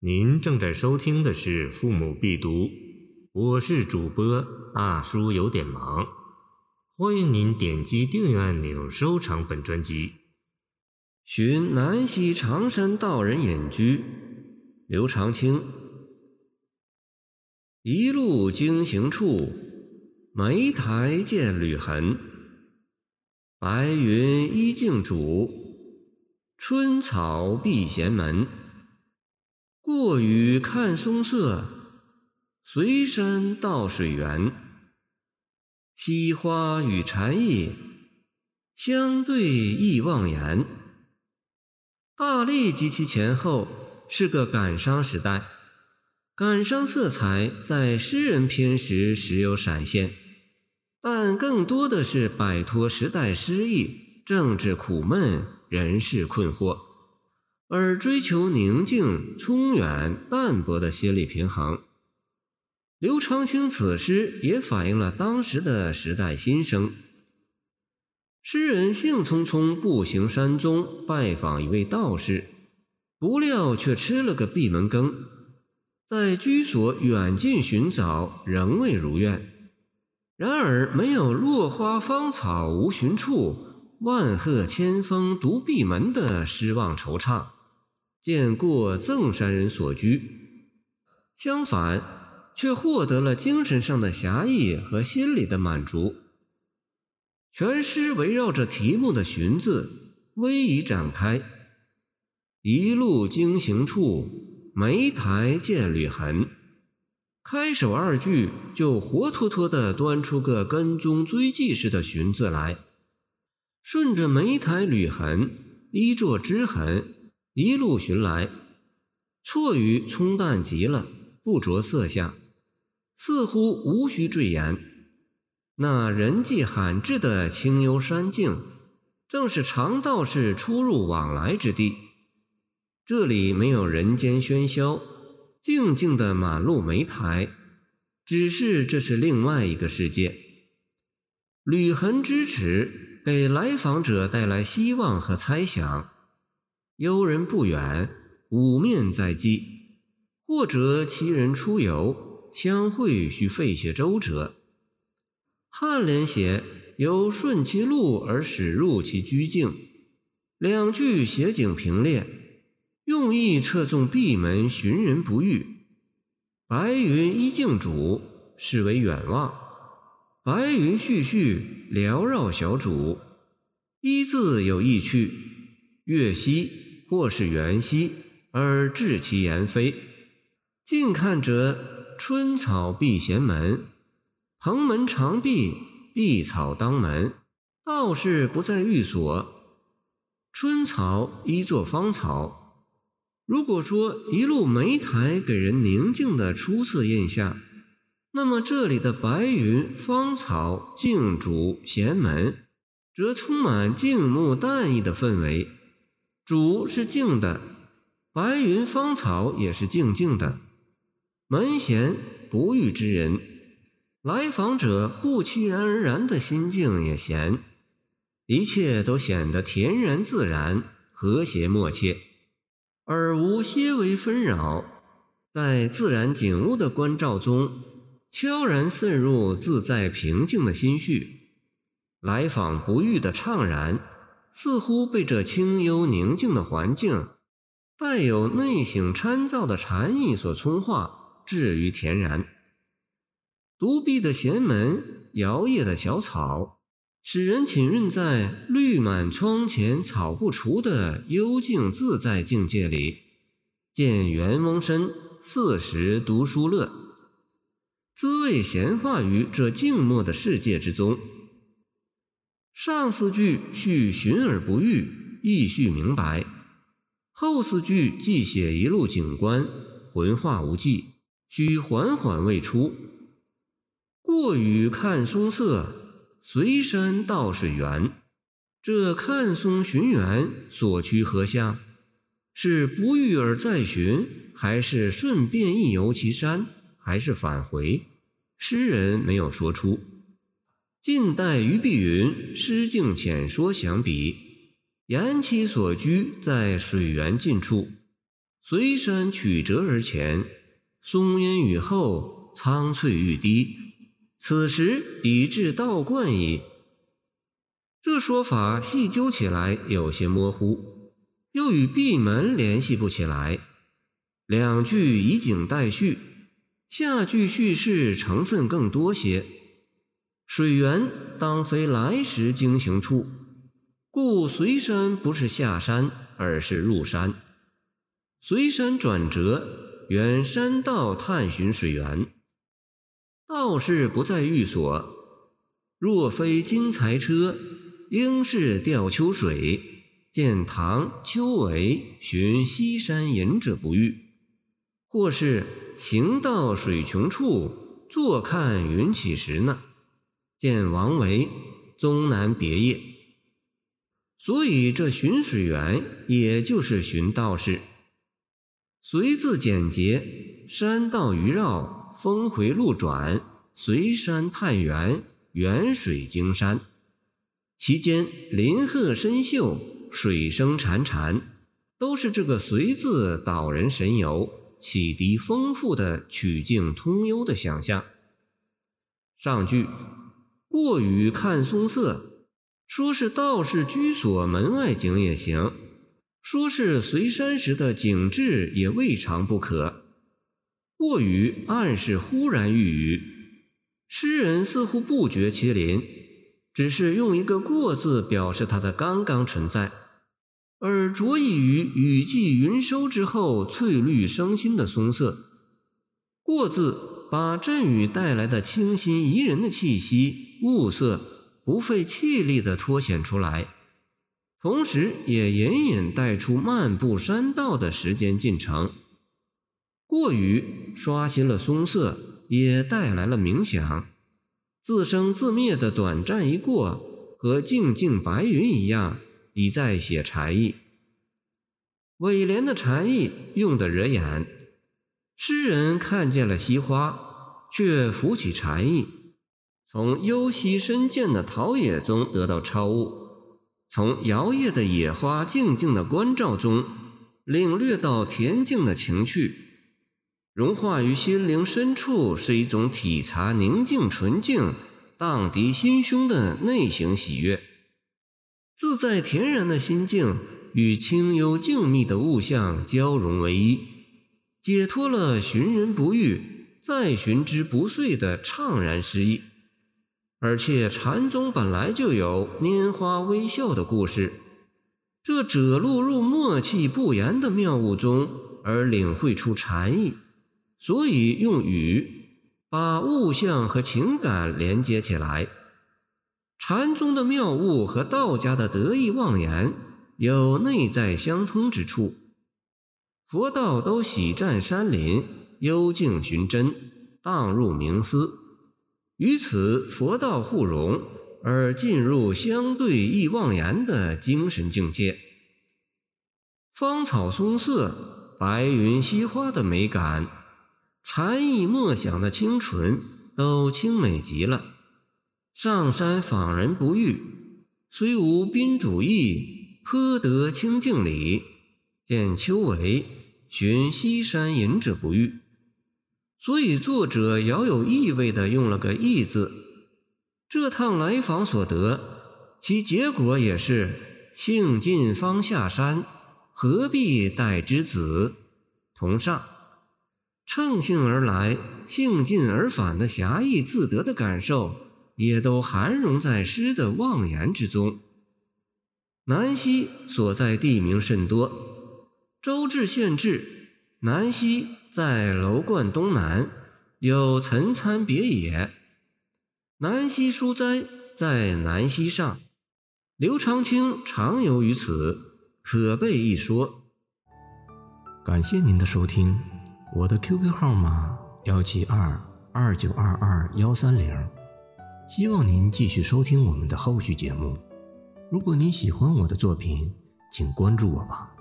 您正在收听的是《父母必读》，我是主播大叔，有点忙。欢迎您点击订阅按钮，收藏本专辑。寻南溪长山道人隐居，刘长卿。一路经行处，莓苔见履痕。白云依镜主，春草闭闲门。过雨看松色，随山到水源。溪花与禅意，相对意忘言。大历及其前后是个感伤时代，感伤色彩在诗人篇时时有闪现，但更多的是摆脱时代失意、政治苦闷、人事困惑。而追求宁静、聪远、淡泊的心理平衡。刘长卿此诗也反映了当时的时代心声。诗人兴匆匆步行山中，拜访一位道士，不料却吃了个闭门羹。在居所远近寻找，仍未如愿。然而没有落花芳草无寻处，万壑千峰独闭门的失望惆怅。见过赠山人所居，相反，却获得了精神上的侠义和心理的满足。全诗围绕着题目的“寻”字，逶迤展开。一路经行处，梅台见履痕。开首二句就活脱脱地端出个跟踪追迹似的“寻”字来，顺着梅台履痕，依作之痕。一路寻来，错语冲淡极了，不着色相，似乎无需赘言。那人迹罕至的清幽山境，正是常道士出入往来之地。这里没有人间喧嚣，静静的满路梅台，只是这是另外一个世界。履痕之耻，给来访者带来希望和猜想。幽人不远，五面在即；或者其人出游，相会须费些周折。颔联写由顺其路而驶入其居境，两句写景平列，用意侧重闭门寻人不遇。白云依镜主，是为远望；白云絮絮，缭绕小主。一字有意趣，月夕。或是缘兮，而至其言非。近看者，春草闭闲门，蓬门常闭，碧草当门。道士不在寓所，春草依作芳草。如果说一路梅台给人宁静的初次印象，那么这里的白云、芳草、静主、闲门，则充满静穆淡逸的氛围。主是静的，白云芳草也是静静的。门闲不遇之人，来访者不期然而然的心境也闲，一切都显得恬然自然、和谐默契，而无些微纷扰。在自然景物的关照中，悄然渗入自在平静的心绪，来访不遇的怅然。似乎被这清幽宁静的环境，带有内省参照的禅意所冲化，至于恬然。独闭的闲门，摇曳的小草，使人浸润在绿满窗前草不除的幽静自在境界里，见袁翁身四时读书乐，滋味闲化于这静默的世界之中。上四句续寻而不遇，意绪明白；后四句既写一路景观，浑化无际，须缓缓未出。过雨看松色，随山到水源。这看松寻源所趋何向？是不遇而再寻，还是顺便一游其山，还是返回？诗人没有说出。近代于碧云《诗境浅说》相比，言其所居在水源近处，随山曲折而前，松烟雨后，苍翠欲滴。此时已至道观矣。这说法细究起来有些模糊，又与闭门联系不起来。两句以景代叙，下句叙事成分更多些。水源当非来时经行处，故随山不是下山，而是入山。随山转折，原山道探寻水源。道士不在寓所，若非金财车，应是钓秋水，见塘秋围，寻西山隐者不遇。或是行到水穷处，坐看云起时呢？见王维《终南别业》。所以这寻水源，也就是寻道士。随字简洁，山道鱼绕，峰回路转，随山探源，远水经山，其间林壑深秀，水声潺潺，都是这个“随”字导人神游。启迪丰富的曲径通幽的想象。上句“过雨看松色”，说是道士居所门外景也行，说是随山时的景致也未尝不可。过雨暗示忽然遇雨，诗人似乎不觉其临，只是用一个“过”字表示它的刚刚存在。而着意于雨霁云收之后翠绿生新的松色，过字把阵雨带来的清新宜人的气息物色不费气力地凸显出来，同时也隐隐带出漫步山道的时间进程。过于刷新了松色，也带来了冥想，自生自灭的短暂一过，和静静白云一样。已在写禅意，尾联的禅意用得惹眼。诗人看见了西花，却浮起禅意，从幽溪深涧的陶冶中得到超悟，从摇曳的野花静静的关照中领略到恬静的情趣，融化于心灵深处，是一种体察宁静纯净、荡涤心胸的内省喜悦。自在恬然的心境与清幽静谧的物象交融为一，解脱了寻人不遇、再寻之不遂的怅然失意。而且禅宗本来就有拈花微笑的故事，这者落入默契不言的妙物中而领会出禅意，所以用语把物象和情感连接起来。禅宗的妙悟和道家的得意忘言有内在相通之处，佛道都喜占山林，幽静寻真，荡入冥思，于此佛道互融而进入相对意妄言的精神境界。芳草松色，白云溪花的美感，禅意默想的清纯，都清美极了。上山访人不遇，虽无宾主意，颇得清净理。见秋围，寻西山隐者不遇。所以作者饶有意味的用了个“意”字。这趟来访所得，其结果也是兴尽方下山，何必待之子？同上，乘兴而来，兴尽而返的侠义自得的感受。也都含融在诗的妄言之中。南溪所在地名甚多，周至县志，南溪在楼观东南，有陈参别野；南溪书斋在南溪上，刘长卿常游于此，可备一说。感谢您的收听，我的 QQ 号码幺七二二九二二幺三零。希望您继续收听我们的后续节目。如果您喜欢我的作品，请关注我吧。